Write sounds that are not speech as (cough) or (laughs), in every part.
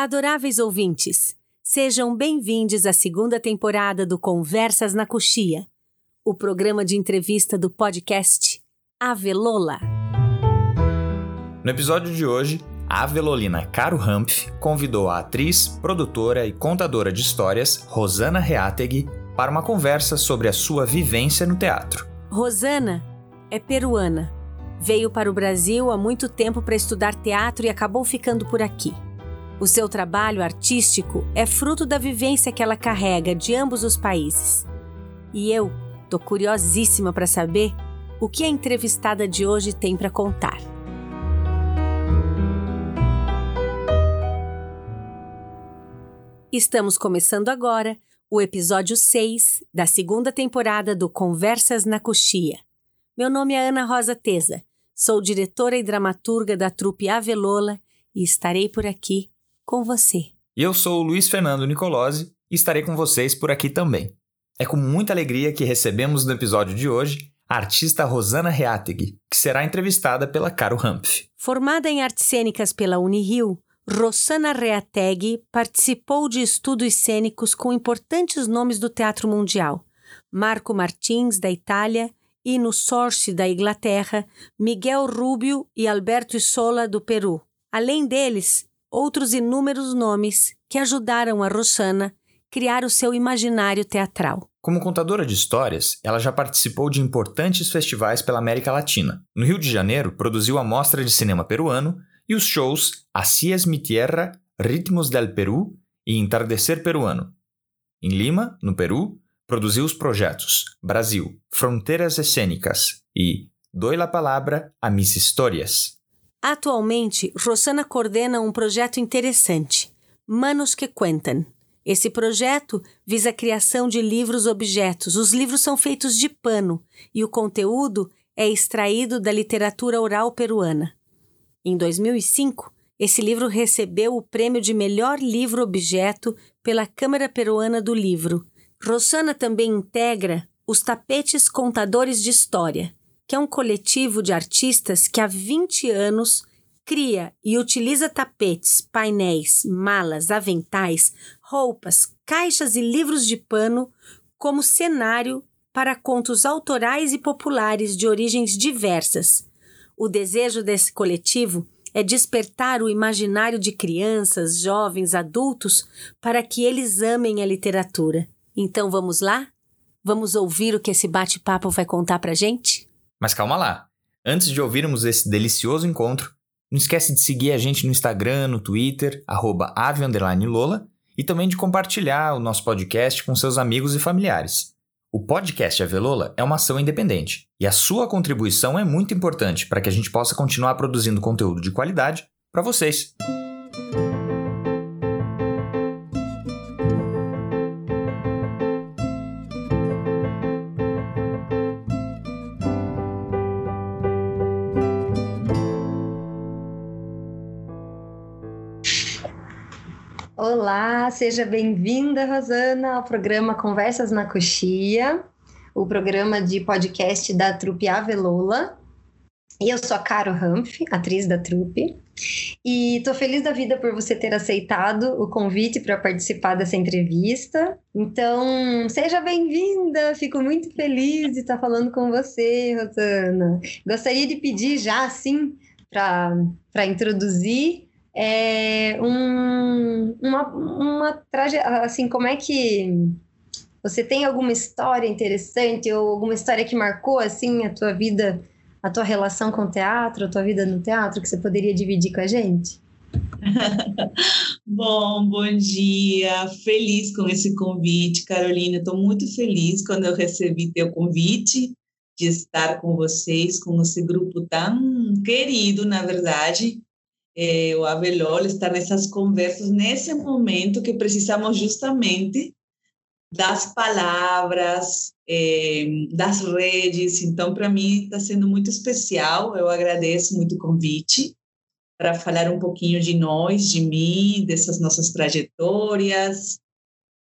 Adoráveis ouvintes, sejam bem-vindos à segunda temporada do Conversas na Coxia, o programa de entrevista do podcast Avelola. No episódio de hoje, a avelolina Caro Humph convidou a atriz, produtora e contadora de histórias Rosana Reateg para uma conversa sobre a sua vivência no teatro. Rosana é peruana. Veio para o Brasil há muito tempo para estudar teatro e acabou ficando por aqui. O seu trabalho artístico é fruto da vivência que ela carrega de ambos os países. E eu tô curiosíssima para saber o que a entrevistada de hoje tem para contar. Estamos começando agora o episódio 6 da segunda temporada do Conversas na Coxia. Meu nome é Ana Rosa Teza, sou diretora e dramaturga da trupe Avelola e estarei por aqui com você. E eu sou o Luiz Fernando Nicolosi e estarei com vocês por aqui também. É com muita alegria que recebemos no episódio de hoje a artista Rosana Reateg, que será entrevistada pela Caro Humph. Formada em artes cênicas pela Unirio, Rosana Reateg participou de estudos cênicos com importantes nomes do teatro mundial. Marco Martins, da Itália, Ino Sorsi, da Inglaterra, Miguel Rubio e Alberto Isola, do Peru. Além deles, outros inúmeros nomes que ajudaram a Rosana criar o seu imaginário teatral. Como contadora de histórias, ela já participou de importantes festivais pela América Latina. No Rio de Janeiro, produziu a Mostra de Cinema Peruano e os shows Así es mi tierra, Ritmos del Perú e Entardecer Peruano. Em Lima, no Peru, produziu os projetos Brasil, Fronteiras Escênicas e Doi la Palabra a Mis Histórias. Atualmente, Rosana coordena um projeto interessante, Manos que Cuentan. Esse projeto visa a criação de livros-objetos. Os livros são feitos de pano e o conteúdo é extraído da literatura oral peruana. Em 2005, esse livro recebeu o prêmio de melhor livro-objeto pela Câmara Peruana do Livro. Rosana também integra os Tapetes Contadores de História, que é um coletivo de artistas que há 20 anos cria e utiliza tapetes, painéis, malas, aventais, roupas, caixas e livros de pano como cenário para contos autorais e populares de origens diversas. O desejo desse coletivo é despertar o imaginário de crianças, jovens, adultos para que eles amem a literatura. Então vamos lá? Vamos ouvir o que esse bate-papo vai contar pra gente? Mas calma lá. Antes de ouvirmos esse delicioso encontro, não esquece de seguir a gente no Instagram, no Twitter, @ave_lola e também de compartilhar o nosso podcast com seus amigos e familiares. O podcast Avelola é uma ação independente e a sua contribuição é muito importante para que a gente possa continuar produzindo conteúdo de qualidade para vocês. Seja bem-vinda, Rosana, ao programa Conversas na Coxia, o programa de podcast da trupe Avelola. E eu sou a Caro Humph, atriz da trupe, e estou feliz da vida por você ter aceitado o convite para participar dessa entrevista. Então, seja bem-vinda, fico muito feliz de estar falando com você, Rosana. Gostaria de pedir já, assim, para introduzir é um, uma, uma trajetória, assim, como é que você tem alguma história interessante ou alguma história que marcou, assim, a tua vida, a tua relação com o teatro, a tua vida no teatro, que você poderia dividir com a gente? (laughs) Bom, bom dia. Feliz com esse convite, Carolina. Estou muito feliz quando eu recebi teu convite de estar com vocês, com esse grupo tão querido, na verdade, é, o Avelol estar nessas conversas nesse momento que precisamos justamente das palavras, é, das redes. Então, para mim, está sendo muito especial. Eu agradeço muito o convite para falar um pouquinho de nós, de mim, dessas nossas trajetórias.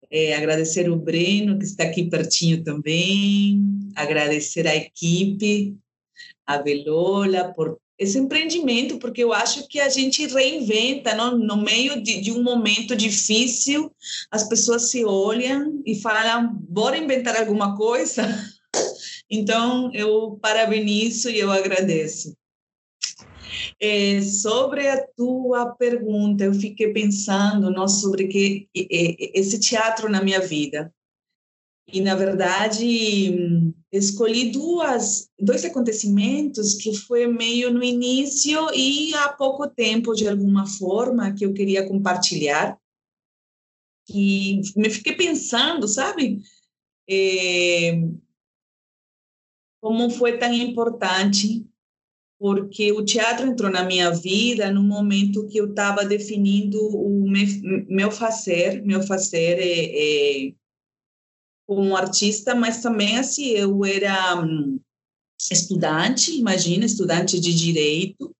É, agradecer o Breno, que está aqui pertinho também. Agradecer a equipe, a Velola, por esse empreendimento, porque eu acho que a gente reinventa, não? no meio de, de, um momento difícil, as pessoas se olham e falam, bora inventar alguma coisa? (laughs) Então, eu parabenizo e eu agradeço. É, sobre a tua pergunta, eu fiquei pensando não, sobre que esse teatro na minha vida. E, na verdade, escolhi duas, dois acontecimentos que foi meio no início e há pouco tempo, de alguma forma, que eu queria compartilhar. E me fiquei pensando, sabe? É, como foi tão importante porque o teatro entrou na minha vida no momento que eu estava definindo o meu fazer, meu fazer é, é, como artista, mas também assim eu era hum, estudante, imagina, estudante de direito,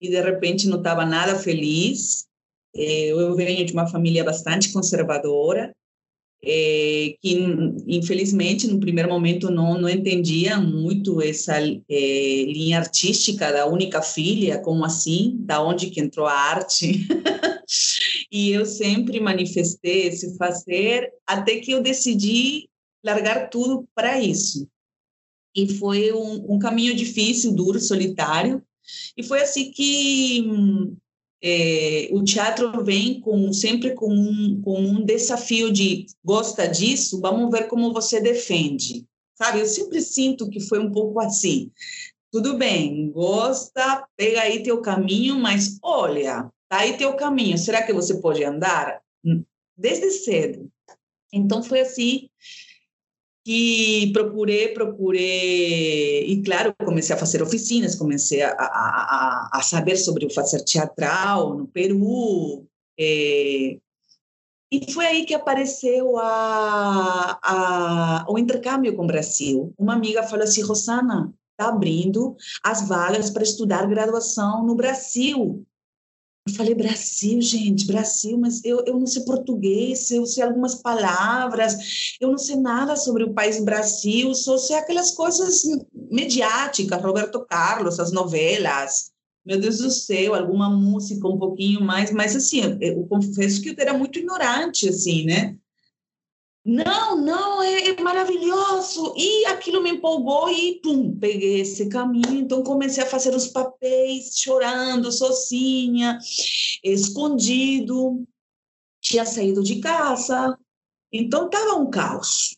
e de repente não estava nada feliz. É, eu venho de uma família bastante conservadora, é, que infelizmente no primeiro momento não não entendia muito essa é, linha artística da única filha, como assim, da onde que entrou a arte? (laughs) e eu sempre manifestei esse fazer até que eu decidi largar tudo para isso. E foi um, um caminho difícil, duro, solitário. E foi assim que é, o teatro vem com sempre com um, com um desafio de gosta disso, vamos ver como você defende. Sabe, eu sempre sinto que foi um pouco assim. Tudo bem, gosta, pega aí teu caminho, mas olha, tá aí teu caminho, será que você pode andar? Desde cedo. Então foi assim que procurei, procurei, e claro, comecei a fazer oficinas, comecei a, a, a saber sobre o fazer teatral no Peru, é, e foi aí que apareceu a, a, o intercâmbio com o Brasil. Uma amiga falou assim, Rosana, está abrindo as vagas para estudar graduação no Brasil. Eu falei, Brasil, gente, Brasil, mas eu, eu não sei português, eu sei algumas palavras, eu não sei nada sobre o país Brasil, só sei aquelas coisas mediáticas, Roberto Carlos, as novelas, meu Deus do céu, alguma música um pouquinho mais, mas assim, eu, eu confesso que eu era muito ignorante, assim, né? Não, não, é, é, maravilhoso. E aquilo me empolgou e, pum, peguei esse caminho. Então, comecei a fazer os papéis, chorando, sozinha, escondido. Tinha saído de casa. Então, estava um caos.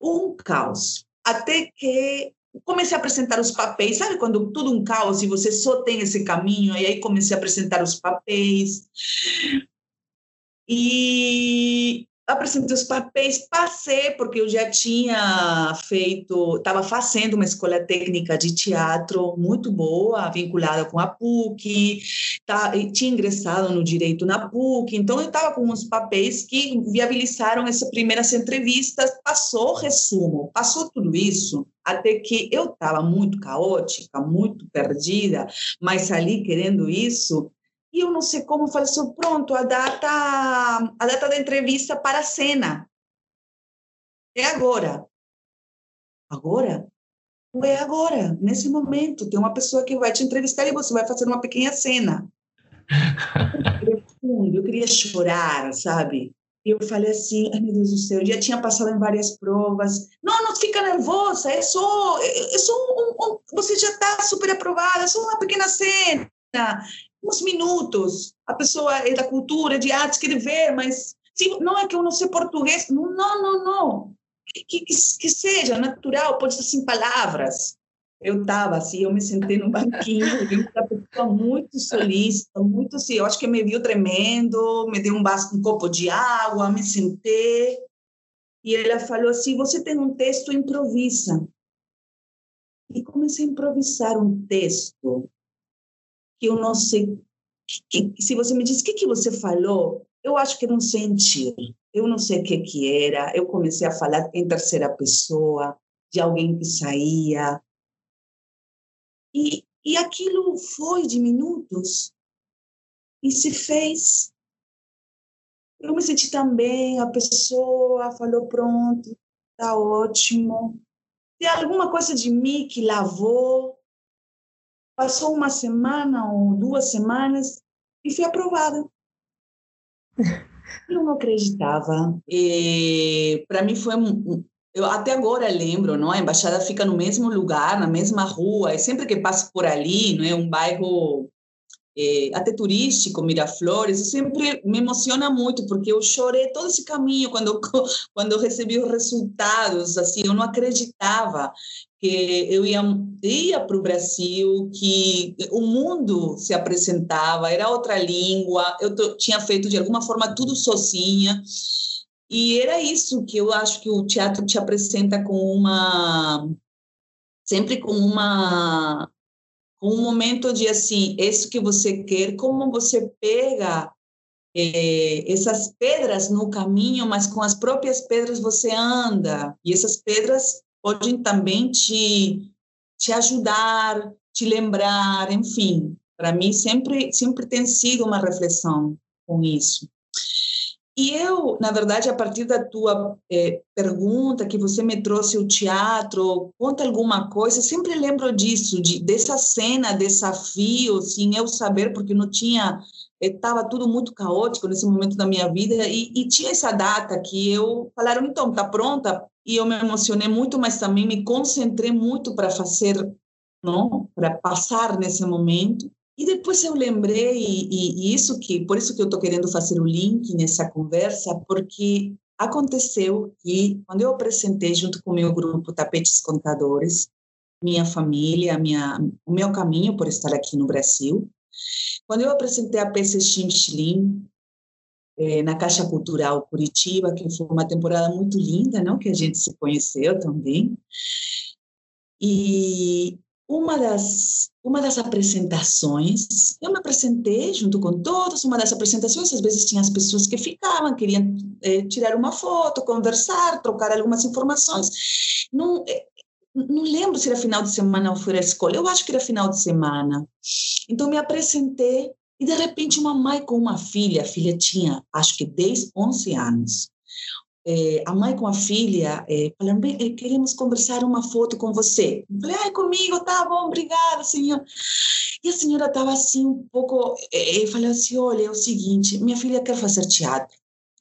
Um caos. Até que comecei a apresentar os papéis. Sabe quando tudo um caos e você só tem esse caminho? E aí comecei a apresentar os papéis. E apresentei os papéis, passei, porque eu já tinha feito, estava fazendo uma escola técnica de teatro muito boa, vinculada com a PUC, tá, tinha ingressado no direito na PUC, então eu estava com uns papéis que viabilizaram essas primeiras entrevistas, passou o resumo, passou tudo isso, até que eu estava muito caótica, muito perdida, mas ali querendo isso, e eu não sei como falei assim, pronto, a data, a data da entrevista para a cena. É agora. Agora? É agora, nesse momento. Tem uma pessoa que vai te entrevistar e você vai fazer uma pequena cena. Eu queria chorar, sabe? E eu falei assim, ai meu Deus do céu, eu já tinha passado em várias provas. Não, não fica nervosa, é só, é, é só um, um, você já está super aprovada, é só uma pequena cena uns minutos. A pessoa é da cultura, de arte, quer ver, mas se, não é que eu não sei português. Não, não, não. Que, que, que seja natural, pode ser sem palavras. Eu estava assim, eu me sentei no banquinho, (laughs) eu uma pessoa muito solista, muito assim, eu acho que me viu tremendo, me deu um, um copo de água, me sentei, e ela falou assim, você tem um texto, improvisa. E comecei a improvisar um texto que eu não sei. Que, se você me diz o que, que você falou, eu acho que não senti. Eu não sei o que, que era. Eu comecei a falar em terceira pessoa, de alguém que saía. E, e aquilo foi de minutos e se fez. Eu me senti também, a pessoa falou: pronto, está ótimo. Tem alguma coisa de mim que lavou, Passou uma semana ou duas semanas e fui aprovada. Eu não acreditava. Para mim foi eu até agora lembro, não? A embaixada fica no mesmo lugar, na mesma rua, e sempre que passo por ali, não é um bairro é, até turístico, Miraflores, sempre me emociona muito, porque eu chorei todo esse caminho quando, (laughs) quando eu recebi os resultados, assim, eu não acreditava que eu ia, ia para o Brasil, que o mundo se apresentava, era outra língua, eu tinha feito de alguma forma tudo sozinha, e era isso que eu acho que o teatro te apresenta com uma sempre com uma um momento de assim, isso que você quer, como você pega é, essas pedras no caminho, mas com as próprias pedras você anda. E essas pedras podem também te, te ajudar, te lembrar, enfim. Para mim, sempre, sempre tem sido uma reflexão com isso. E eu, na verdade, a partir da tua é, pergunta, que você me trouxe o teatro, conta alguma coisa, sempre lembro disso, de, dessa cena, desafio, sem eu saber, porque não tinha, estava eh, tudo muito caótico nesse momento da minha vida, e, e tinha essa data que eu falaram, então, tá pronta? E eu me emocionei muito, mas também me concentrei muito para fazer, não, para passar nesse momento. E depois eu lembrei, e, e, isso que, por isso que eu estou querendo fazer o link nessa conversa, porque aconteceu que, quando eu apresentei junto com o meu grupo Tapetes Contadores, minha família, minha, o meu caminho por estar aqui no Brasil, quando eu apresentei a peça Chim eh, na Caixa Cultural Curitiba, que foi uma temporada muito linda, não que a gente se conheceu também, e uma das uma das apresentações, eu me apresentei junto com todos, uma das apresentações, às vezes tinha as pessoas que ficavam, queriam eh, tirar uma foto, conversar, trocar algumas informações. Não, eh, não lembro se era final de semana ou foi a escola, eu acho que era final de semana. Então, me apresentei e, de repente, uma mãe com uma filha, a filha tinha, acho que 10, 11 anos é, a mãe com a filha é, falando, eh, queremos conversar uma foto com você. Eu falei, ai, comigo, tá bom, obrigada, senhor. E a senhora estava assim um pouco, é, falou assim, olha, é o seguinte, minha filha quer fazer teatro.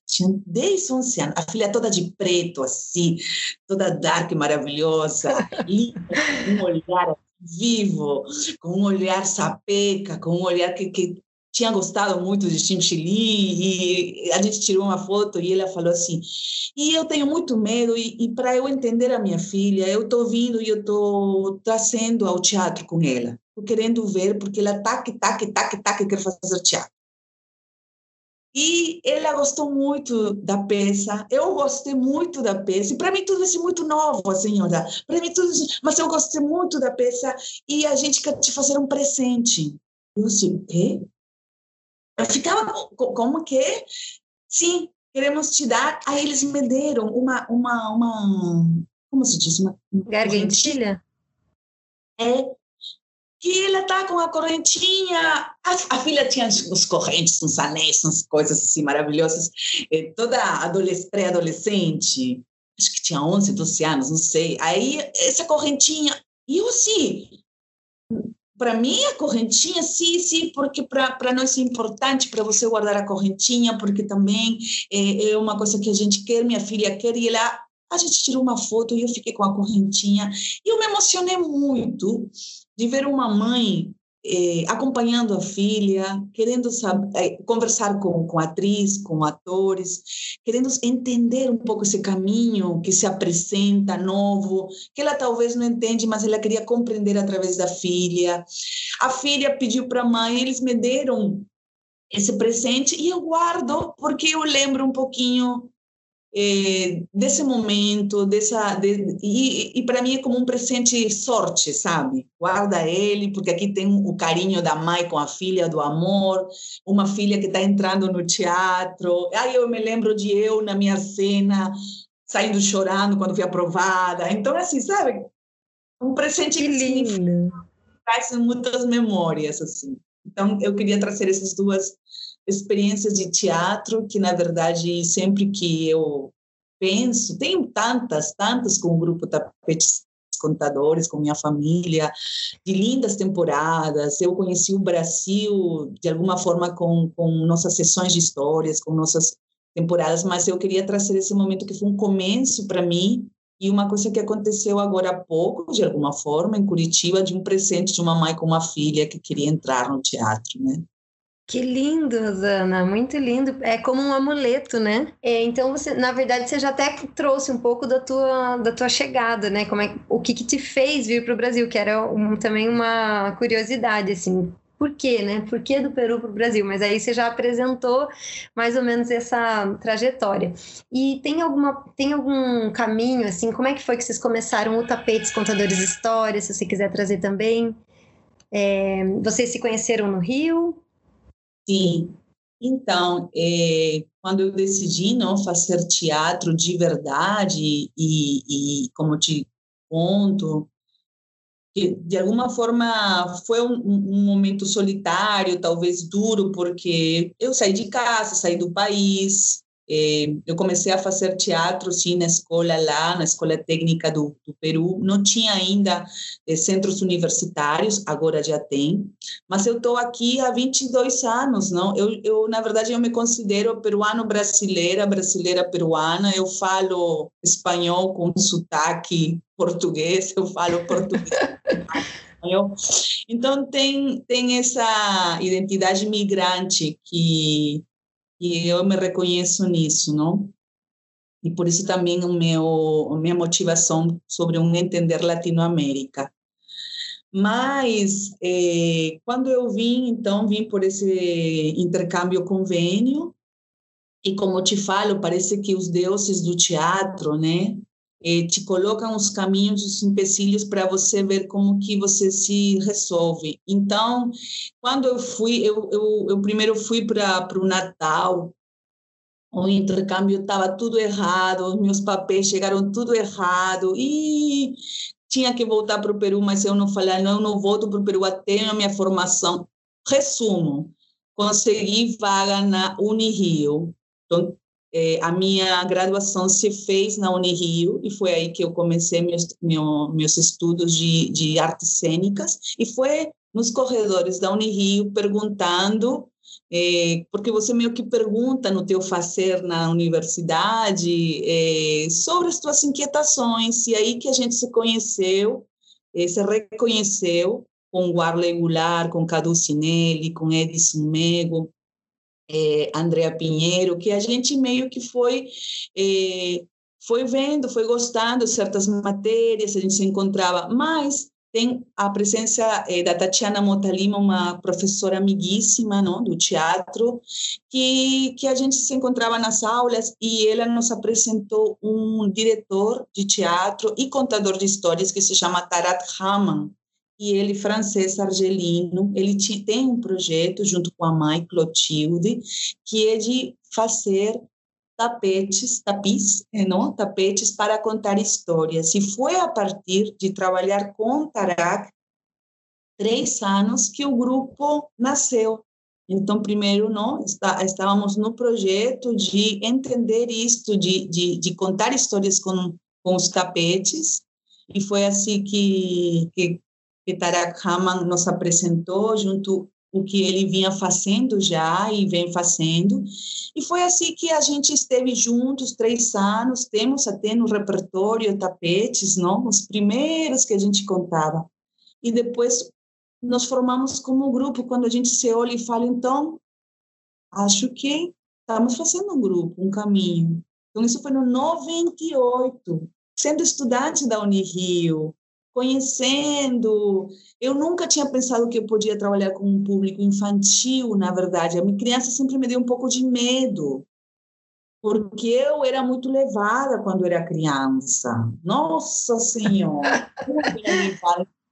Tinha 10, 11 anos, a filha toda de preto, assim, toda dark, maravilhosa, (laughs) linda, um olhar vivo, com um olhar sapeca, com um olhar que, que tinha gostado muito de Chimchili e a gente tirou uma foto e ela falou assim e eu tenho muito medo e, e para eu entender a minha filha eu estou vindo e eu estou trazendo ao teatro com ela estou querendo ver porque ela tá que tá que quer fazer teatro e ela gostou muito da peça, eu gostei muito da peça, e para mim tudo isso é muito novo, senhora, para mim tudo isso, mas eu gostei muito da peça, e a gente quer te fazer um presente. Eu assim, o quê? Eu ficava como que, sim, queremos te dar. Aí eles me deram uma, uma, uma como se diz? Uma, Gargantilha? É, que ela tá com a correntinha. A, a, filha tinha os correntes, uns anéis, umas coisas assim maravilhosas. É, toda pré-adolescente, acho que tinha 11, 12 anos, não sei. Aí, essa correntinha. E eu assim, para mim, a correntinha, sim, sim, porque para nós é importante para você guardar a correntinha, porque também é, é, uma coisa que a gente quer, minha filha quer, e ela, a gente tirou uma foto e eu fiquei com a correntinha. E eu me emocionei muito de ver uma mãe eh, acompanhando a filha, querendo saber, eh, conversar com, com atriz, com atores, querendo entender um pouco esse caminho que se apresenta novo, que ela talvez não entende, mas ela queria compreender através da filha. A filha pediu para a mãe, eles me deram esse presente e eu guardo porque eu lembro um pouquinho é, desse momento, dessa de, e, e para mim é como um presente sorte, sabe? Guarda ele, porque aqui tem o carinho da mãe com a filha, do amor, uma filha que está entrando no teatro. Aí eu me lembro de eu na minha cena, saindo chorando quando fui aprovada. Então, assim, sabe? Um presente que, que traz muitas memórias, assim. Então, eu queria trazer essas duas experiências de teatro que, na verdade, sempre que eu penso, tenho tantas, tantas com o grupo Tapetes contadores, com minha família, de lindas temporadas. Eu conheci o Brasil de alguma forma com, com nossas sessões de histórias, com nossas temporadas, mas eu queria trazer esse momento que foi um começo para mim e uma coisa que aconteceu agora há pouco, de alguma forma, em Curitiba, de um presente de uma mãe com uma filha que queria entrar no teatro, né? Que lindo, Rosana, muito lindo. É como um amuleto, né? É, então você, na verdade, você já até trouxe um pouco da tua, da tua chegada, né? Como é, o que, que te fez vir para o Brasil, que era um, também uma curiosidade, assim. Por quê, né? Por que do Peru para o Brasil? Mas aí você já apresentou mais ou menos essa trajetória. E tem alguma, tem algum caminho, assim? Como é que foi que vocês começaram o Tapetes Contadores Histórias? Se você quiser trazer também. É, vocês se conheceram no Rio? Sim. Então, é, quando eu decidi não fazer teatro de verdade e, e como te conto, que de alguma forma foi um, um, momento solitário, talvez duro, porque eu saí de casa, saí do país, é, eu comecei a fazer teatro, sim, na escola lá, na Escola Técnica do, do Peru. Não tinha ainda é, centros universitários, agora já tem. Mas eu estou aqui há 22 anos, não? Eu, eu, na verdade, eu me considero peruano-brasileira, brasileira-peruana. Eu falo espanhol com sotaque português, eu falo português. Então, tem, tem essa identidade migrante que e eu me reconheço nisso, não? E por isso também o meu, a minha motivação sobre um entender Latinoamérica. Mas, eh, quando eu vim, então, vim por esse intercâmbio convênio, e como te falo, parece que os deuses do teatro, né, eh, te colocam os caminhos, os empecilhos para você ver como que você se resolve. Então, quando eu fui, eu, eu, eu primeiro fui para o Natal, o intercâmbio estava tudo errado, meus papéis chegaram tudo errado e tinha que voltar para o Peru, mas eu não falei, não, eu não volto para o Peru até a minha formação. Resumo, consegui vaga na Unirio. Então, é, a minha graduação se fez na Unirio e foi aí que eu comecei meus, meu, meus estudos de, de artes cênicas. E foi nos corredores da Unirio perguntando é, porque você meio que pergunta no teu fazer na universidade é, sobre as tuas inquietações. E aí que a gente se conheceu, é, se reconheceu com o Arley Goulart, com Cadu Sinelli, com Edson Mego, é, Andrea Pinheiro, que a gente meio que foi é, foi vendo, foi gostando de certas matérias, a gente se encontrava, mas tem a presença é, da Tatiana Motalima, uma professora amiguíssima não, do teatro, que, que a gente se encontrava nas aulas e ela nos apresentou um diretor de teatro e contador de histórias que se chama Tarat Haman, e ele, francês argelino, ele tem um projeto junto com a mãe Clotilde, que é de fazer tapetes, tapis, eh, não? tapetes para contar histórias. E foi a partir de trabalhar com Tarak, três anos, que o grupo nasceu. Então, primeiro, não, está, estávamos no projeto de entender isto, de, de, de contar histórias com, com os tapetes, e foi assim que, que que Tarak Raman nos apresentou junto o que ele vinha fazendo já e vem fazendo. E foi assim que a gente esteve juntos três anos, temos até no repertório tapetes, não? os primeiros que a gente contava. E depois nos formamos como grupo, quando a gente se olha e fala, então, acho que estamos fazendo um grupo, um caminho. Então, isso foi no 98, sendo estudante da Unirio, conhecendo. Eu nunca tinha pensado que eu podia trabalhar com um público infantil, na verdade. A minha criança sempre me deu um pouco de medo, porque eu era muito levada quando era criança. Nossa Senhora!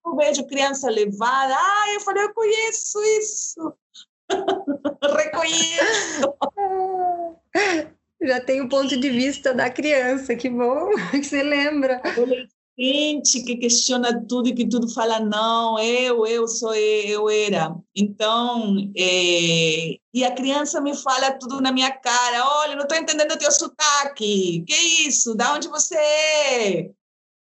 eu vejo criança levada. Ah, eu falei, eu conheço isso. (laughs) Reconheço. (laughs) Já tem o ponto de vista da criança, que bom (laughs) que você lembra gente que questiona tudo e que tudo fala não, eu, eu sou eu, eu era. Então, é, e a criança me fala tudo na minha cara, olha, não estou entendendo o teu sotaque, que isso, da onde você é?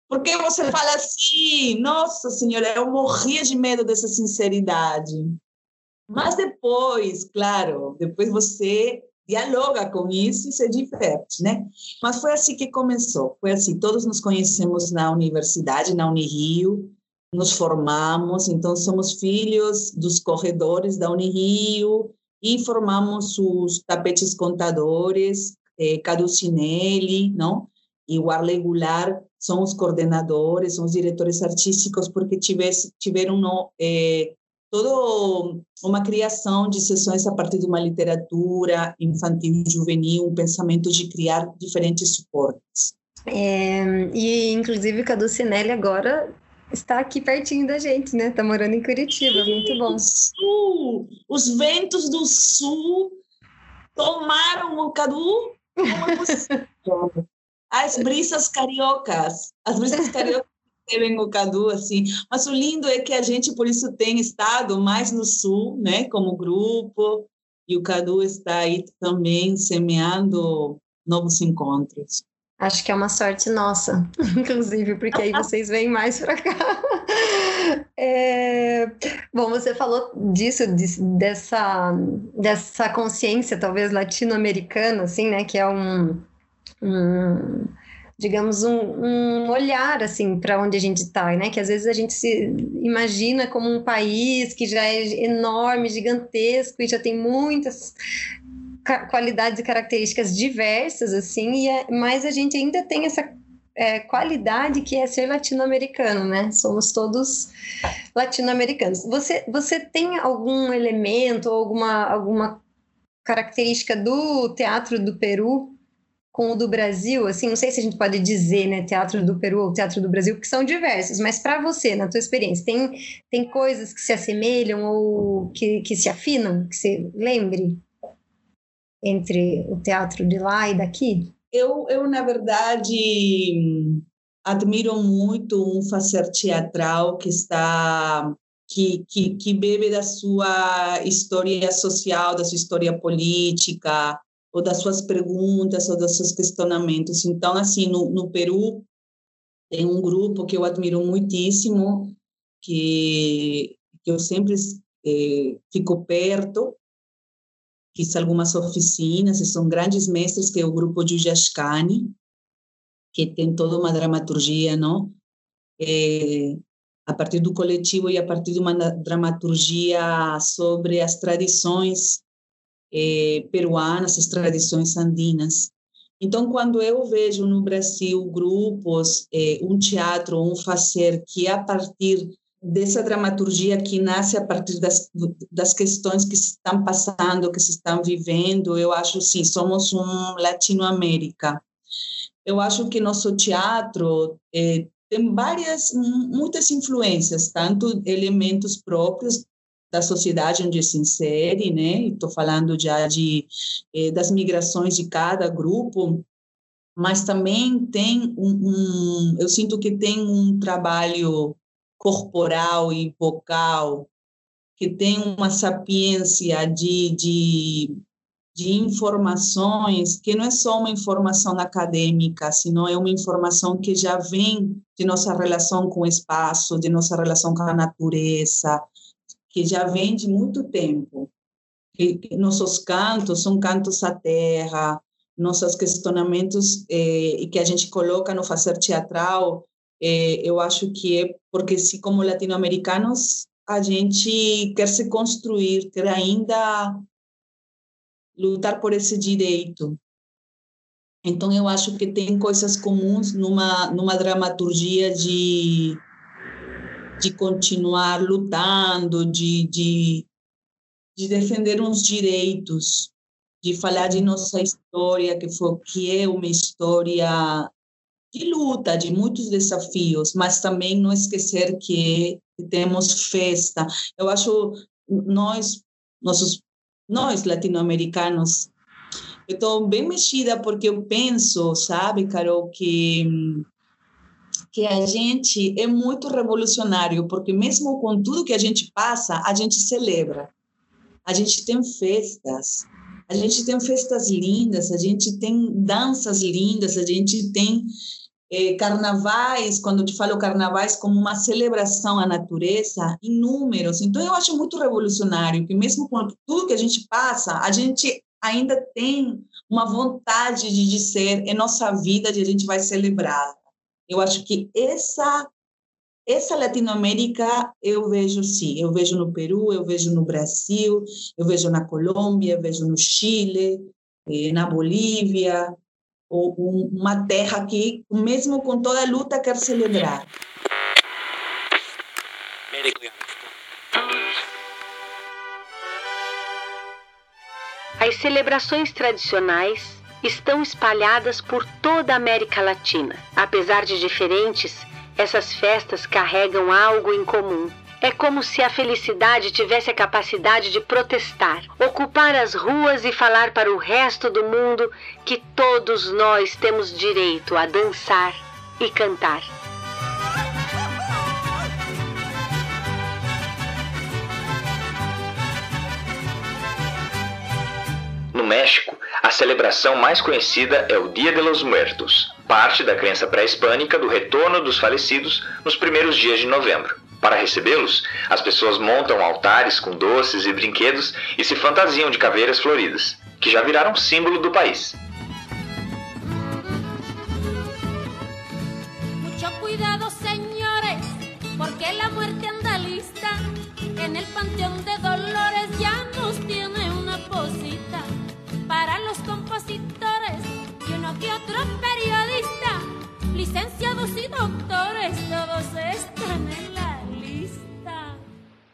Por que você fala assim? Nossa Senhora, eu morria de medo dessa sinceridade. Mas depois, claro, depois você dialoga com isso e se diverte, né? Mas foi assim que começou. Foi assim, todos nos conhecemos na universidade, na Unirio, nos formamos, então somos filhos dos corredores da Unirio e formamos os tapetes contadores, eh, Caducinelli, não? E o Arley Goulart são os coordenadores, são os diretores artísticos, porque tivesse, tiveram no, eh, toda uma criação de sessões a partir de uma literatura infantil e juvenil, um pensamento de criar diferentes suportes. É, e, inclusive, Cadu Cinelli agora está aqui pertinho da gente, né? Está morando em Curitiba, muito bom. Sul, os ventos do sul tomaram o Cadu. (laughs) As brisas cariocas, as brisas cariocas recebem o Cadu, assim. Mas o lindo é que a gente, por isso, tem estado mais no sul, né, como grupo, e o Cadu está aí também semeando novos encontros. Acho que é uma sorte nossa, (laughs) inclusive, porque aí vocês vêm mais para cá. (laughs) É... Bom, você falou disso, de, dessa, dessa consciência, talvez latino-americana, assim, né, que é um, um digamos, um, um olhar assim para onde a gente está, né? Que às vezes a gente se imagina como um país que já é enorme, gigantesco e já tem muitas qualidades e características diversas, assim, e é, mas a gente ainda tem essa é, qualidade que é ser latino-americano, né? Somos todos latino-americanos. Você, você tem algum elemento ou alguma, alguma característica do teatro do Peru com o do Brasil, assim, não sei se a gente pode dizer, né, teatro do Peru ou teatro do Brasil, que são diversos, mas para você, na tua experiência, tem, tem coisas que se assemelham ou que, que se afinam, que você lembre entre o teatro de lá e daqui? Eu, eu na verdade, admiro muito um fazer teatral que está que, que, que bebe da sua história social, da sua história política, ou das suas perguntas, ou dos seus questionamentos. Então, assim, no, no Peru, tem um grupo que eu admiro muitíssimo, que, que eu sempre eh, fico perto, fiz algumas oficinas, e são grandes mestres, que é o grupo Jujascani, que tem toda uma dramaturgia, não? É, a partir do coletivo e a partir de uma dramaturgia sobre as tradições eh, peruanas, as tradições andinas. Então, quando eu vejo no Brasil grupos, eh, um teatro, um fazer que a partir dessa dramaturgia que nasce a partir das, das questões que se estão passando, que se estão vivendo, eu acho sim, somos um Latinoamérica. Eu acho que nosso teatro eh, tem várias, muitas influências, tanto elementos próprios da sociedade onde se insere, né? Estou falando já de eh, das migrações de cada grupo, mas também tem um, um, eu sinto que tem um trabalho corporal e vocal que tem uma sapiência de, de, de informações que não é só uma informação acadêmica, senão é uma informação que já vem de nossa relação com o espaço, de nossa relação com a natureza, que já vem de muito tempo. Que nossos cantos são cantos à terra, nossos questionamentos eh, e que a gente coloca no fazer teatral, eh, eu acho que é porque se como latino-americanos a gente quer se construir, quer ainda lutar por esse direito. Então eu acho que tem coisas comuns numa numa dramaturgia de de continuar lutando, de, de, de defender uns direitos, de falar de nossa história, que, foi, que é uma história de luta, de muitos desafios, mas também não esquecer que temos festa. Eu acho nós, nossos, nós latino-americanos, eu estou bem mexida porque eu penso, sabe, Carol, que que a gente é muito revolucionário, porque mesmo com tudo que a gente passa, a gente celebra. A gente tem festas, a gente tem festas lindas, a gente tem danças lindas, a gente tem é, carnavais, quando eu te falo carnavais como uma celebração à natureza, inúmeros. Então, eu acho muito revolucionário que mesmo com tudo que a gente passa, a gente ainda tem uma vontade de dizer, é nossa vida, de a gente vai celebrar. Eu acho que essa essa Latinoamérica eu vejo sim, eu vejo no Peru, eu vejo no Brasil, eu vejo na Colômbia, eu vejo no Chile, eh, na Bolívia, uma terra que, mesmo com toda a luta, quer celebrar. As celebrações tradicionais estão espalhadas por toda a América Latina. Apesar de diferentes, essas festas carregam algo em comum. É como se a felicidade tivesse a capacidade de protestar, ocupar as ruas e falar para o resto do mundo que todos nós temos direito a dançar e cantar. No México, a celebração mais conhecida é o Dia de los Muertos, parte da crença pré-hispânica do retorno dos falecidos nos primeiros dias de novembro. Para recebê-los, as pessoas montam altares com doces e brinquedos e se fantasiam de caveiras floridas, que já viraram símbolo do país. Porque la muerte anda lista en el panteón de Dolores compositores y uno que otro periodista, licenciados y doctores, todos están en la lista.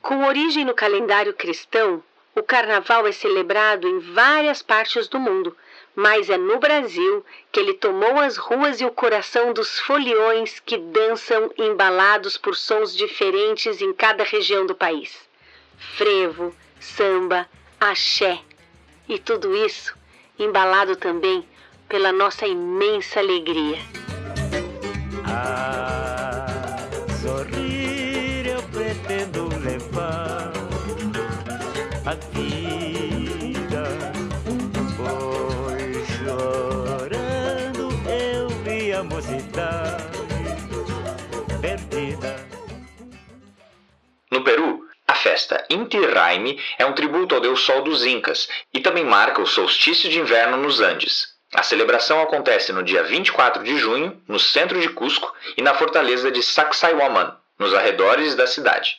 Com origem no calendário cristão, o carnaval é celebrado em várias partes do mundo, mas é no Brasil que ele tomou as ruas e o coração dos foliões que dançam embalados por sons diferentes em cada região do país. Frevo, samba, axé e tudo isso embalado também pela nossa imensa alegria. A sorrir eu pretendo levar a vida, pois chorando eu vi a mocidade perdida. No Peru, festa Inti Raymi é um tributo ao deus Sol dos Incas e também marca o solstício de inverno nos Andes. A celebração acontece no dia 24 de junho, no centro de Cusco e na fortaleza de Sacsayhuaman, nos arredores da cidade.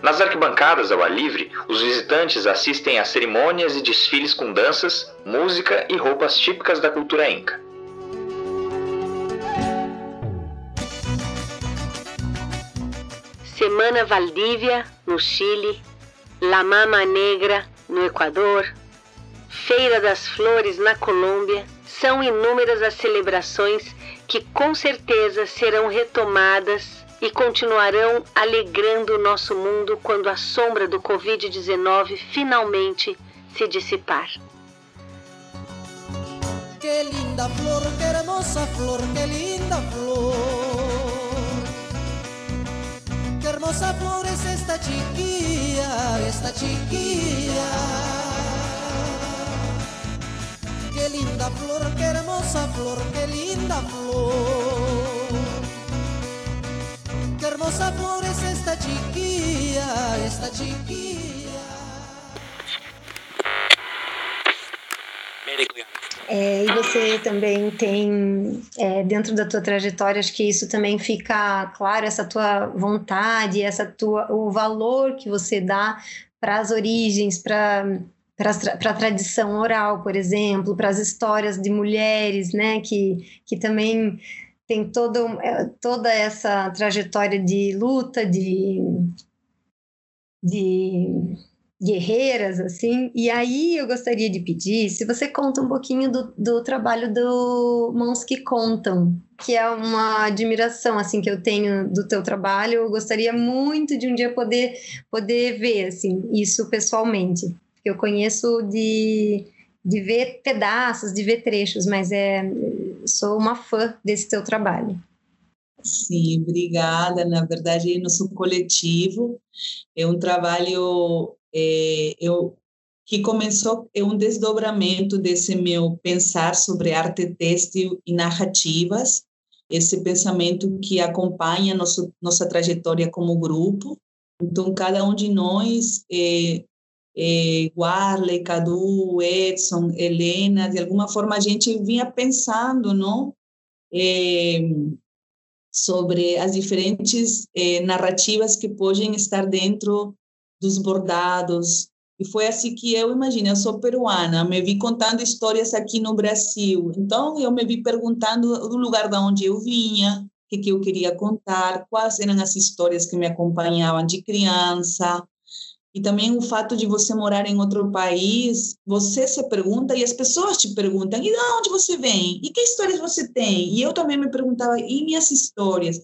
Nas arquibancadas ao ar livre, os visitantes assistem a cerimônias e desfiles com danças, música e roupas típicas da cultura inca. Semana Valdívia, no Chile, La Mama Negra, no Equador, Feira das Flores, na Colômbia, são inúmeras as celebrações que com certeza serão retomadas e continuarão alegrando o nosso mundo quando a sombra do Covid-19 finalmente se dissipar. Qué linda flor, qué hermosa flor, qué linda flor. Qué hermosa flor es esta chiquilla, esta chiquilla. Qué linda flor, qué hermosa flor, qué linda flor. Qué hermosa flor es esta chiquilla, esta chiquilla. É, e você também tem, é, dentro da tua trajetória, acho que isso também fica claro, essa tua vontade, essa tua, o valor que você dá para as origens, para para a tradição oral, por exemplo, para as histórias de mulheres, né, que, que também tem todo, é, toda essa trajetória de luta, de, de guerreiras, assim. E aí eu gostaria de pedir se você conta um pouquinho do, do trabalho do Mãos que Contam, que é uma admiração, assim, que eu tenho do teu trabalho. Eu gostaria muito de um dia poder, poder ver, assim, isso pessoalmente. Eu conheço de, de ver pedaços, de ver trechos, mas é, sou uma fã desse teu trabalho. Sim, obrigada. Na verdade, nosso coletivo é um trabalho é, eu que começou é um desdobramento desse meu pensar sobre arte têxtil e narrativas, esse pensamento que acompanha nosso, nossa trajetória como grupo. Então, cada um de nós, é, é, Warley, Cadu, Edson, Helena, de alguma forma a gente vinha pensando, não? É, sobre as diferentes eh, narrativas que podem estar dentro dos bordados. E foi assim que eu imagino, eu sou peruana, me vi contando histórias aqui no Brasil. Então, eu me vi perguntando do lugar da onde eu vinha, o que, que eu queria contar, quais eram as histórias que me acompanhavam de criança, e também o fato de você morar em outro país, você se pergunta e as pessoas te perguntam: e de onde você vem? E que histórias você tem? E eu também me perguntava: e minhas histórias?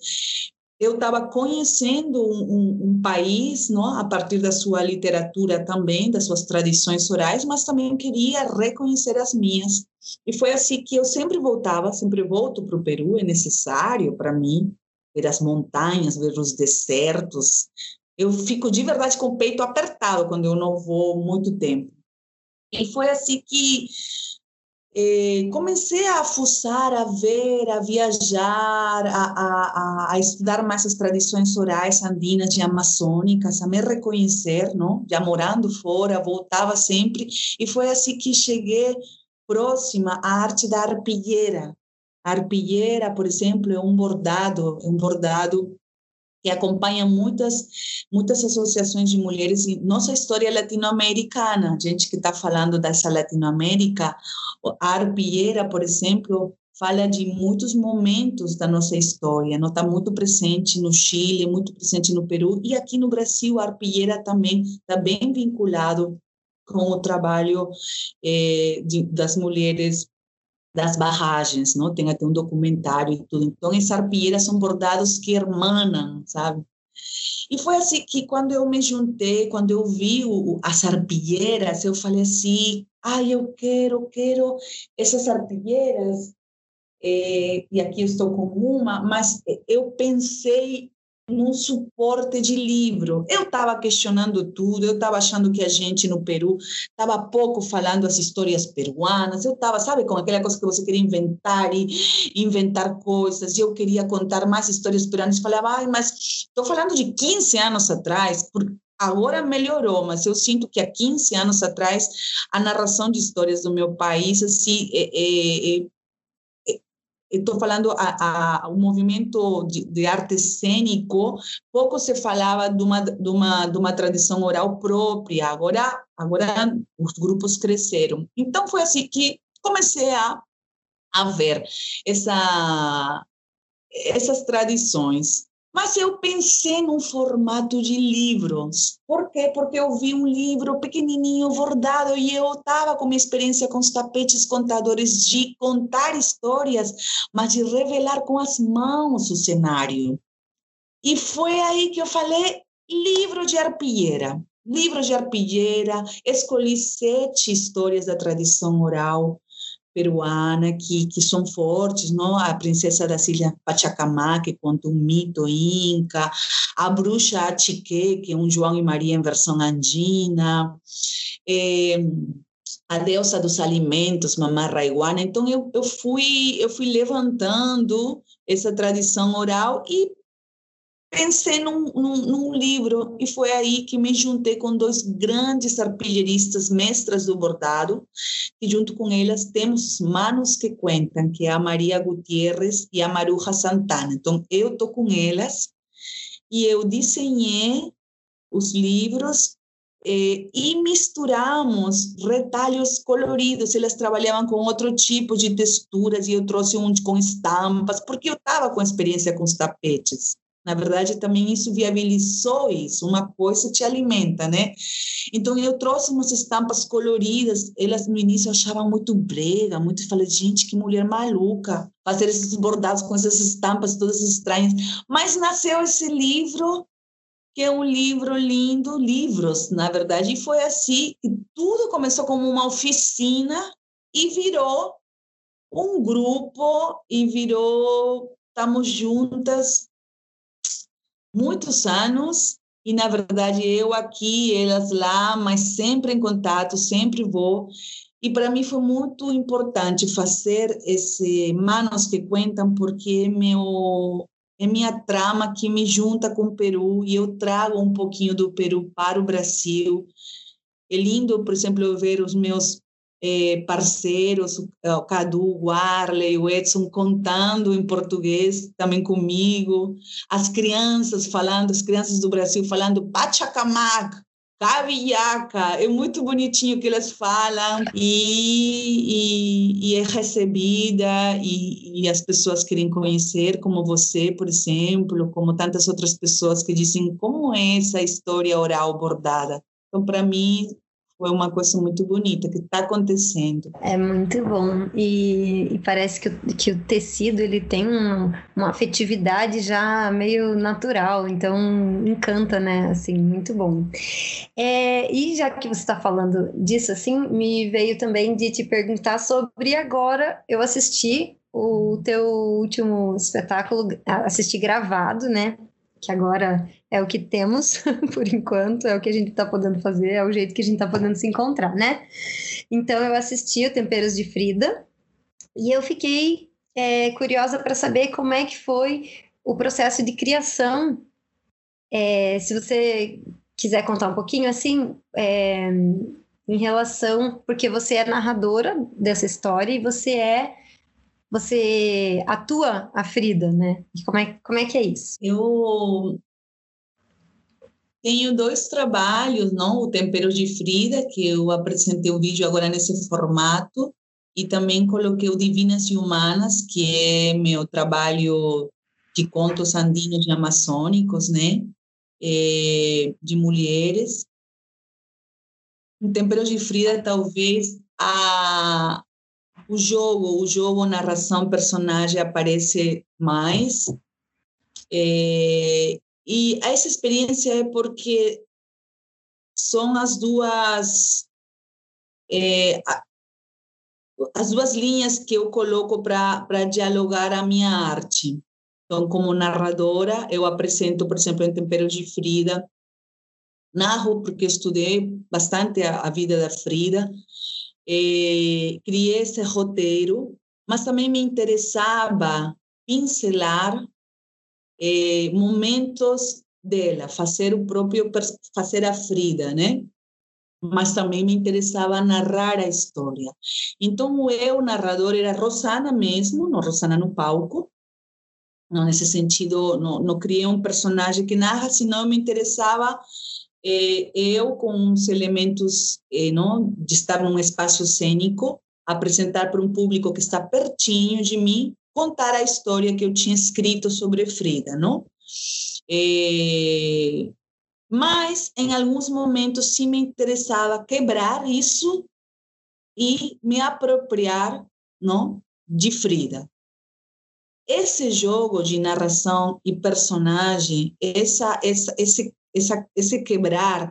Eu estava conhecendo um, um, um, país, não? a partir da sua literatura também, das suas tradições orais, mas também queria reconhecer as minhas. E foi assim que eu sempre voltava, sempre volto para o Peru, é necessário para mim ver as montanhas, ver os desertos, eu fico de verdade com o peito apertado quando eu não vou muito tempo. E foi assim que eh, comecei a fuçar, a ver, a viajar, a, a, a, estudar mais as tradições orais andinas e amazônicas, a me reconhecer, não? já morando fora, voltava sempre, e foi assim que cheguei próxima à arte da arpilheira. A arpilheira, por exemplo, é um bordado, é um bordado que acompanha muitas muitas associações de mulheres e nossa história latino-americana, gente que está falando dessa Latinoamérica, a arpieira, por exemplo, fala de muitos momentos da nossa história, não está muito presente no Chile, muito presente no Peru e aqui no Brasil a arpieira também está bem vinculado com o trabalho eh, de, das mulheres das barragens, não? Tem até um documentário e tudo. Então, essas arpilheiras são bordados que hermanam, sabe? E foi assim que quando eu me juntei, quando eu vi o, as arpilheiras, eu falei assim, ai, eu quero, quero essas arpilheiras. É, e aqui estou com uma, mas eu pensei num suporte de livro. Eu estava questionando tudo, eu estava achando que a gente no Peru estava pouco falando as histórias peruanas, eu estava, sabe, com aquela coisa que você queria inventar e inventar coisas, e eu queria contar mais histórias peruanas, falava, ai, mas estou falando de 15 anos atrás, agora melhorou, mas eu sinto que há 15 anos atrás a narração de histórias do meu país assim, é, é, é, estou falando a, a, o movimento de, de, arte cênico, pouco se falava de uma, de, uma, de uma tradição oral própria, agora, agora os grupos cresceram. Então, foi assim que comecei a, a ver essa, essas tradições. Mas eu pensei num formato de livros. Por quê? Porque eu vi um livro pequenininho, bordado, e eu estava com minha experiência com os tapetes contadores de contar histórias, mas de revelar com as mãos o cenário. E foi aí que eu falei livro de arpilheira. Livro de arpilheira, escolhi sete histórias da tradição oral peruana que, que são fortes, não? A princesa das Ilhas Pachacamá, que conta um mito inca, a bruxa Achique, que é um João e Maria em versão andina, é, a deusa dos alimentos, Mamá Raiguana. Então, eu, eu, fui, eu fui levantando essa tradição oral e pensei num, num, num, livro e foi aí que me juntei com dois grandes arpilheiristas, mestras do bordado, e junto com elas temos Manos que Contam, que é a Maria Gutierrez e a Maruja Santana. Então, eu estou com elas e eu desenhei os livros eh, e misturamos retalhos coloridos. Elas trabalhavam com outro tipo de texturas e eu trouxe um com estampas, porque eu estava com experiência com os tapetes. Na verdade, também isso viabilizou isso, uma coisa te alimenta, né? Então, eu trouxe umas estampas coloridas, elas no início achavam muito brega, muito, falei, gente, que mulher maluca, fazer esses bordados com essas estampas todas estranhas. Mas nasceu esse livro, que é um livro lindo, livros, na verdade, e foi assim, que tudo começou como uma oficina e virou um grupo e virou estamos juntas muitos anos e na verdade eu aqui, elas lá, mas sempre em contato, sempre vou. E para mim foi muito importante fazer esse Manos que Contam, porque é, meu, é minha trama que me junta com o Peru e eu trago um pouquinho do Peru para o Brasil. É lindo, por exemplo, ver os meus eh, parceiros, o Cadu, o Arley, o Edson contando em português também comigo, as crianças falando, as crianças do Brasil falando Pachacamac, Caviaca, é muito bonitinho que eles falam e, e, e é recebida e, e, as pessoas querem conhecer, como você, por exemplo, como tantas outras pessoas que dizem como é essa história oral bordada. Então, para mim, foi uma coisa muito bonita que está acontecendo. É muito bom e, e, parece que o, que o tecido ele tem um, uma afetividade já meio natural, então encanta, né? Assim, muito bom. É, e já que você está falando disso, assim, me veio também de te perguntar sobre agora. Eu assisti o teu último espetáculo, assisti gravado, né? Que agora é o que temos (laughs) por enquanto, é o que a gente está podendo fazer, é o jeito que a gente está podendo se encontrar, né? Então eu assisti o Temperos de Frida e eu fiquei é, curiosa para saber como é que foi o processo de criação. É, se você quiser contar um pouquinho assim, é, em relação, porque você é narradora dessa história e você é você atua a Frida, né? Como é, como é que é isso? Eu tenho dois trabalhos, não? O Tempero de Frida, que eu apresentei o vídeo agora nesse formato, e também coloquei o Divinas e Humanas, que é meu trabalho de contos andinos e amazônicos, né? É, de mulheres. O Tempero de Frida, talvez a o jogo, o jogo, narração, personagem aparece mais. É, e essa experiência é porque são as duas é, as duas linhas que eu coloco para dialogar a minha arte. Então, como narradora, eu apresento, por exemplo, em Temperos de Frida, narro porque estudei bastante a, a vida da Frida, eh, criei esse roteiro, mas também me interessava pincelar eh, momentos dela, fazer o próprio, fazer a Frida, né? Mas também me interessava narrar a história. Então, eu, narrador, era Rosana mesmo, não Rosana no palco. Não, nesse sentido, não, não criei um personagem que narra, senão me interessava eu, com os elementos eh, não, de estar num espaço cênico, apresentar para um público que está pertinho de mim contar a história que eu tinha escrito sobre Frida, não? É, mas, em alguns momentos, sim me interessava quebrar isso e me apropriar não, de Frida. Esse jogo de narração e personagem, essa, essa, esse, essa, esse quebrar,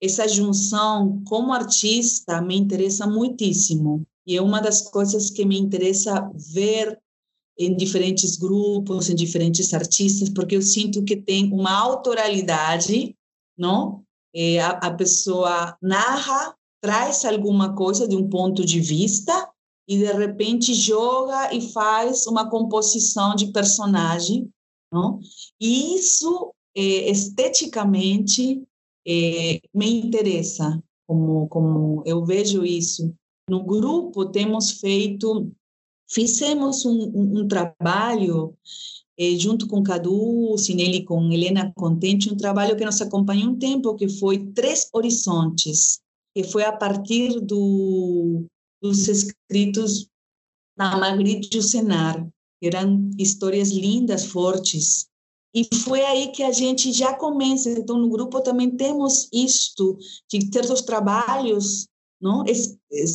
essa junção como artista me interessa muitíssimo. E é uma das coisas que me interessa ver em diferentes grupos, em diferentes artistas, porque eu sinto que tem uma autoralidade, não? É, a, a pessoa narra, traz alguma coisa de um ponto de vista e de repente joga e faz uma composição de personagem, não? E isso é, esteticamente é, me interessa, como como eu vejo isso. No grupo temos feito Fizemos um, um, um trabalho eh, junto com Cadu, Sinelli, com Helena Contente, um trabalho que nos acompanhou um tempo, que foi Três Horizontes, que foi a partir do, dos escritos da Magritte que eram histórias lindas, fortes. E foi aí que a gente já começa. Então, no grupo também temos isto, de certos trabalhos não?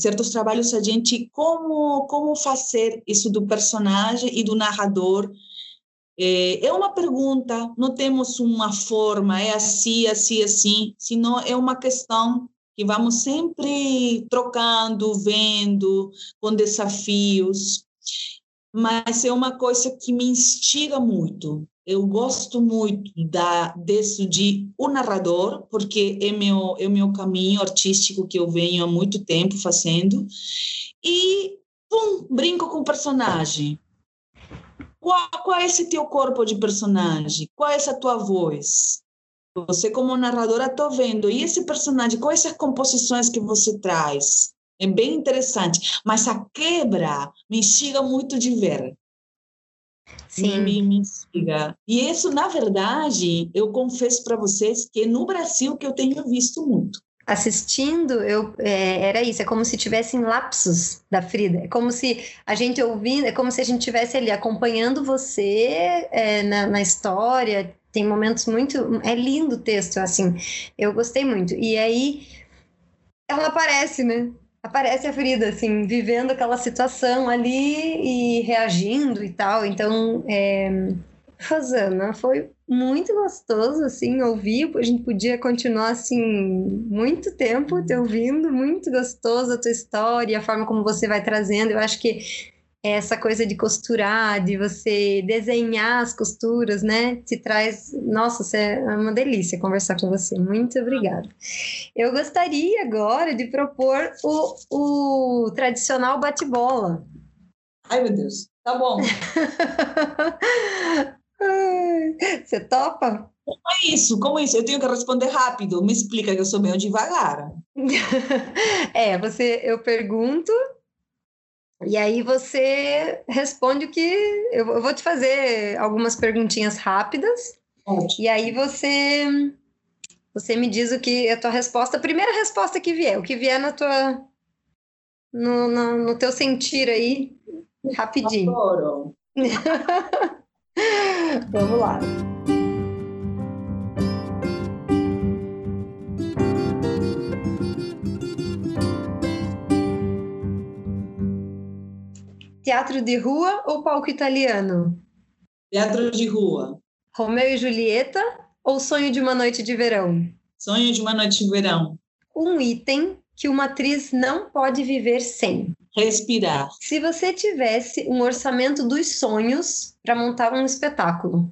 certos trabalhos a gente como como fazer isso do personagem e do narrador é, é uma pergunta não temos uma forma é assim assim assim senão é uma questão que vamos sempre trocando vendo com desafios mas é uma coisa que me instiga muito eu gosto muito da disso de o narrador, porque é meu é meu caminho artístico que eu venho há muito tempo fazendo. E pum, brinco com o personagem. Qual, qual é esse teu corpo de personagem? Qual é essa tua voz? Você como narradora estou vendo. E esse personagem, quais essas composições que você traz? É bem interessante. Mas a quebra me instiga muito de ver. Sim. Me, me instiga. E isso, na verdade, eu confesso para vocês que no Brasil que eu tenho visto muito. Assistindo, eu é, era isso, é como se tivessem lapsos da Frida, é como se a gente ouvindo, é como se a gente estivesse ali acompanhando você é, na, na história, tem momentos muito. É lindo o texto, assim. Eu gostei muito. E aí ela aparece, né? Aparece a Frida, assim, vivendo aquela situação ali e reagindo e tal. Então, é... Rosana, foi muito gostoso, assim, ouvir. A gente podia continuar, assim, muito tempo te ouvindo. Muito gostoso a tua história, a forma como você vai trazendo. Eu acho que essa coisa de costurar, de você desenhar as costuras, né? Te traz. Nossa, é uma delícia conversar com você. Muito obrigada. Eu gostaria agora de propor o, o tradicional bate-bola. Ai, meu Deus. Tá bom. (laughs) Você topa? Como é isso? Como é isso? Eu tenho que responder rápido. Me explica que eu sou meio devagar. (laughs) é, você, eu pergunto e aí você responde o que. Eu vou te fazer algumas perguntinhas rápidas. Ótimo. E aí você. Você me diz o que é a tua resposta, a primeira resposta que vier, o que vier na tua. No, no, no teu sentir aí, rapidinho. (laughs) Vamos lá. Teatro de rua ou palco italiano? Teatro de rua. Romeu e Julieta ou Sonho de uma Noite de Verão? Sonho de uma noite de verão. Um item que uma atriz não pode viver sem. Respirar. Se você tivesse um orçamento dos sonhos para montar um espetáculo,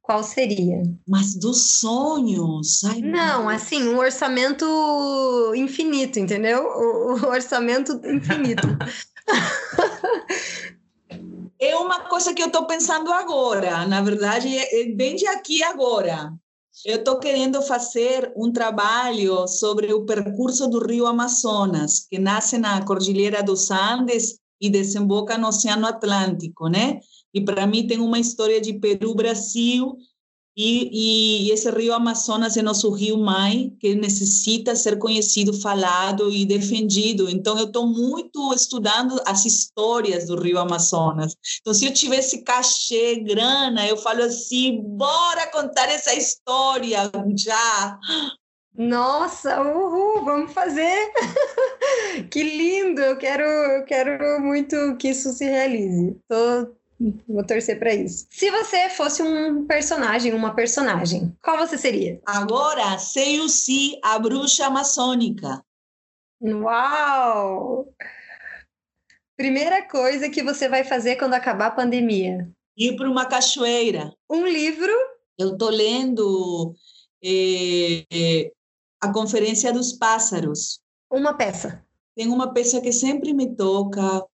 qual seria? Mas dos sonhos. Ai, Não, assim, um orçamento infinito, entendeu? O, o orçamento infinito. (laughs) É uma coisa que eu estou pensando agora. Na verdade, é é bem de aqui agora. Eu estou querendo fazer um trabalho sobre o percurso do Rio Amazonas, que nasce na Cordilheira dos Andes e desemboca no Oceano Atlântico, né? E para mim tem uma história de Peru-Brasil e, e esse Rio Amazonas é nosso rio mãe que necessita ser conhecido, falado e defendido. Então eu estou muito estudando as histórias do Rio Amazonas. Então se eu tivesse cachê, grana, eu falo assim, bora contar essa história já. Nossa, uhul, vamos fazer! (laughs) que lindo! Eu quero, eu quero muito que isso se realize. Tô, vou torcer para isso. Se você fosse um personagem, uma personagem, qual você seria? Agora sei o si, a bruxa amazônica. Uau! Primeira coisa que você vai fazer quando acabar a pandemia? Ir para uma cachoeira. Um livro, Eu estou lendo eh, eh, a Conferência dos Pássaros. uma peça. Tem uma peça que sempre me toca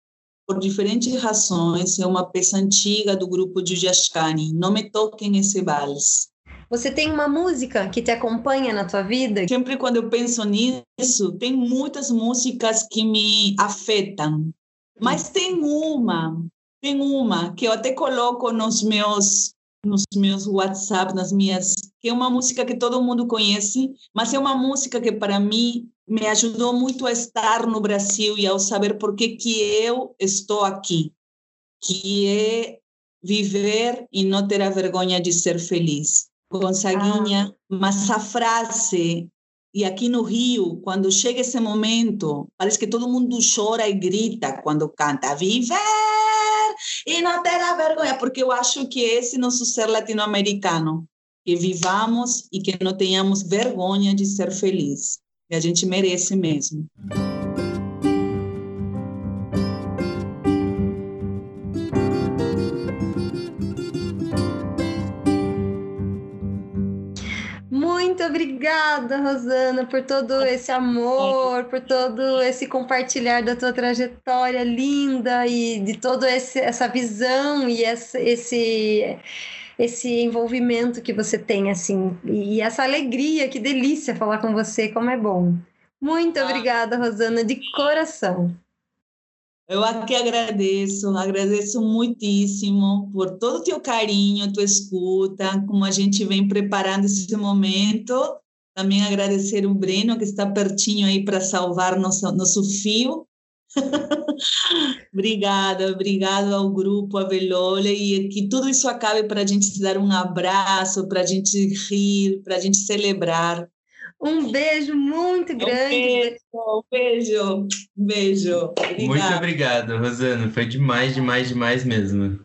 por diferentes razões. É uma peça antiga do grupo de Jascani. Não me toquem esse vals. Você tem uma música que te acompanha na tua vida? Sempre quando eu penso nisso, tem muitas músicas que me afetam. Mas tem uma, tem uma que eu até coloco nos meus nos meus WhatsApp, nas minhas, que é uma música que todo mundo conhece, mas é uma música que para mim me ajudou muito a estar no Brasil e ao saber por que que eu estou aqui, que é viver e não ter a vergonha de ser feliz. Gonçaguinha, mas a frase e aqui no Rio, quando chega esse momento, parece que todo mundo chora e grita quando canta viver e não ter a vergonha, porque eu acho que esse nosso ser latino-americano, que vivamos e que não tenhamos vergonha de ser feliz e a gente merece mesmo. Muito obrigada, Rosana, por todo esse amor, por todo esse compartilhar da tua trajetória linda e de toda essa visão e esse, esse esse envolvimento que você tem, assim, e essa alegria, que delícia falar com você, como é bom. Muito obrigada, Rosana, de coração. Eu aqui agradeço, agradeço muitíssimo por todo o teu carinho, tua escuta, como a gente vem preparando esse momento. Também agradecer o Breno, que está pertinho aí para salvar nosso, nosso fio. (laughs) obrigada, obrigado ao grupo Avelole e que tudo isso acabe para a gente se dar um abraço, para a gente rir, para a gente celebrar. Um beijo muito grande. Um beijo, um beijo. Obrigada. Muito obrigado, Rosana. Foi demais, demais, demais mesmo.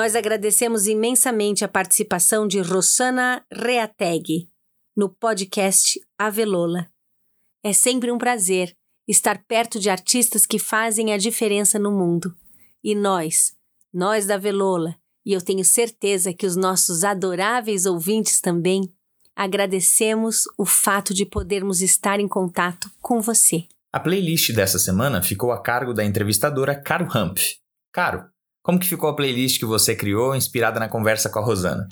Nós agradecemos imensamente a participação de Rossana Reateg no podcast Avelola. É sempre um prazer estar perto de artistas que fazem a diferença no mundo. E nós, nós da Avelola, e eu tenho certeza que os nossos adoráveis ouvintes também, agradecemos o fato de podermos estar em contato com você. A playlist dessa semana ficou a cargo da entrevistadora Caro Humph. Caro, como que ficou a playlist que você criou inspirada na conversa com a Rosana?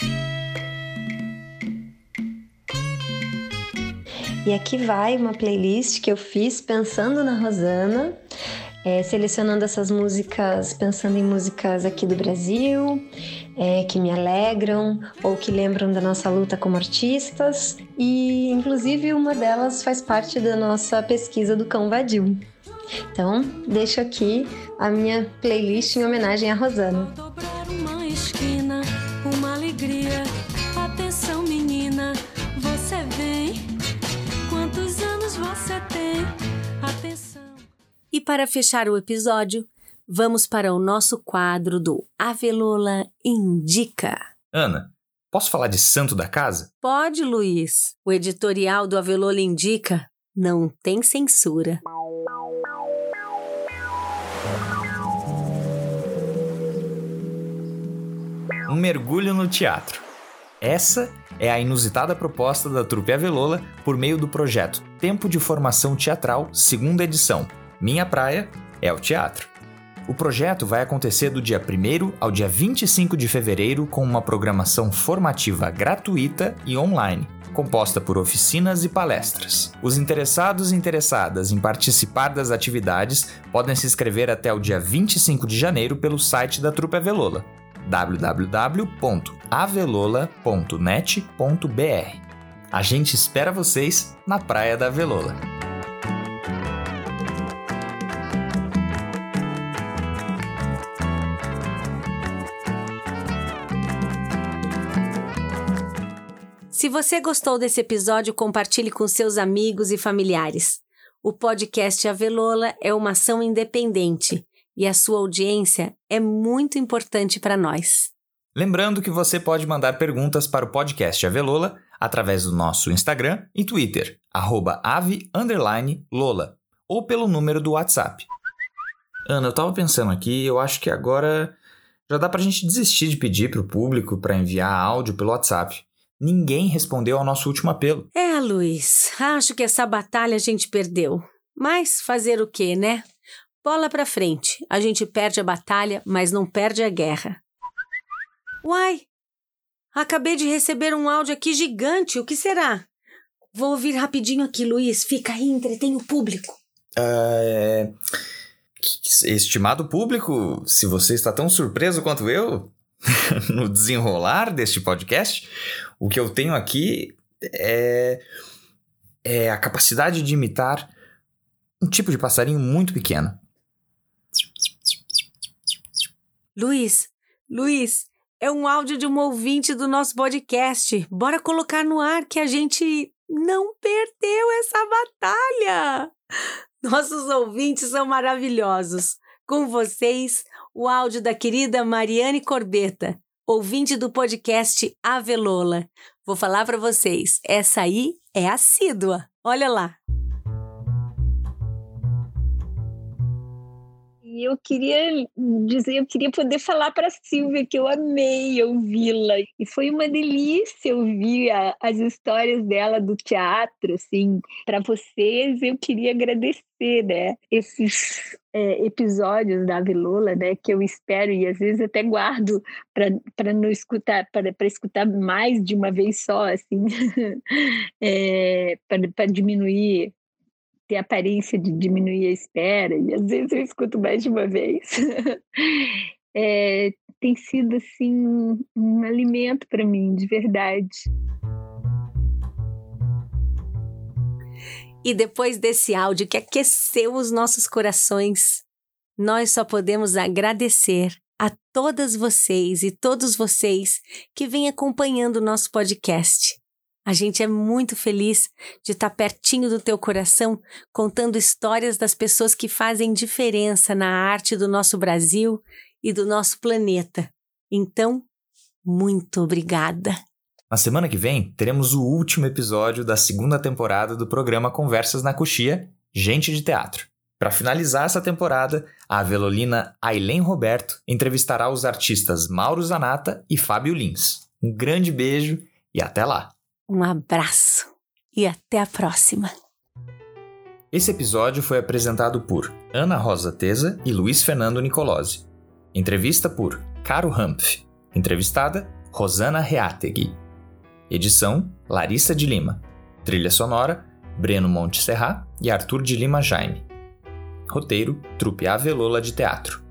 E aqui vai uma playlist que eu fiz pensando na Rosana, é, selecionando essas músicas, pensando em músicas aqui do Brasil, é, que me alegram ou que lembram da nossa luta como artistas. E, inclusive, uma delas faz parte da nossa pesquisa do Cão Vadio. Então, deixo aqui a minha playlist em homenagem a Rosana. Dobrar uma esquina, uma alegria. Atenção, menina, você vem. Quantos anos você tem? Atenção. E para fechar o episódio, vamos para o nosso quadro do Avelola Indica. Ana, posso falar de santo da casa? Pode, Luiz. O editorial do Avelola Indica não tem censura. Um mergulho no teatro. Essa é a inusitada proposta da Trupe Avelola por meio do projeto Tempo de Formação Teatral, segunda edição. Minha praia é o teatro. O projeto vai acontecer do dia 1 ao dia 25 de fevereiro com uma programação formativa gratuita e online, composta por oficinas e palestras. Os interessados e interessadas em participar das atividades podem se inscrever até o dia 25 de janeiro pelo site da Trupe Avelola www.avelola.net.br. A gente espera vocês na Praia da Avelola. Se você gostou desse episódio, compartilhe com seus amigos e familiares. O podcast Avelola é uma ação independente e a sua audiência é muito importante para nós. Lembrando que você pode mandar perguntas para o podcast Avelola através do nosso Instagram e Twitter, ave_lola, ou pelo número do WhatsApp. Ana, eu tava pensando aqui, eu acho que agora já dá pra gente desistir de pedir pro público para enviar áudio pelo WhatsApp. Ninguém respondeu ao nosso último apelo. É, Luiz, acho que essa batalha a gente perdeu. Mas fazer o quê, né? Bola pra frente. A gente perde a batalha, mas não perde a guerra. Uai! Acabei de receber um áudio aqui gigante. O que será? Vou ouvir rapidinho aqui, Luiz. Fica aí, entretém o público. É... Estimado público, se você está tão surpreso quanto eu (laughs) no desenrolar deste podcast, o que eu tenho aqui é, é a capacidade de imitar um tipo de passarinho muito pequeno. Luiz, Luiz, é um áudio de um ouvinte do nosso podcast. Bora colocar no ar que a gente não perdeu essa batalha. Nossos ouvintes são maravilhosos. Com vocês, o áudio da querida Mariane Corbeta, ouvinte do podcast Avelola. Vou falar para vocês, essa aí é assídua. Olha lá. E eu queria dizer, eu queria poder falar para a Silvia que eu amei ouvi-la. E foi uma delícia ouvir a, as histórias dela do teatro, assim. Para vocês, eu queria agradecer, né? Esses é, episódios da Avilula, né? Que eu espero e às vezes até guardo para não escutar, para escutar mais de uma vez só, assim. (laughs) é, para diminuir ter aparência de diminuir a espera, e às vezes eu escuto mais de uma vez. (laughs) é, tem sido assim um alimento para mim, de verdade. E depois desse áudio que aqueceu os nossos corações, nós só podemos agradecer a todas vocês e todos vocês que vêm acompanhando o nosso podcast. A gente é muito feliz de estar pertinho do teu coração, contando histórias das pessoas que fazem diferença na arte do nosso Brasil e do nosso planeta. Então, muito obrigada. Na semana que vem, teremos o último episódio da segunda temporada do programa Conversas na Coxia, Gente de Teatro. Para finalizar essa temporada, a velolina Aileen Roberto entrevistará os artistas Mauro Zanata e Fábio Lins. Um grande beijo e até lá! Um abraço e até a próxima. Esse episódio foi apresentado por Ana Rosa Teza e Luiz Fernando Nicolosi. Entrevista por Caro Humph. Entrevistada Rosana Reategui. Edição Larissa de Lima. Trilha sonora Breno Monte Serra e Arthur de Lima Jaime. Roteiro Trupe Avelola de Teatro.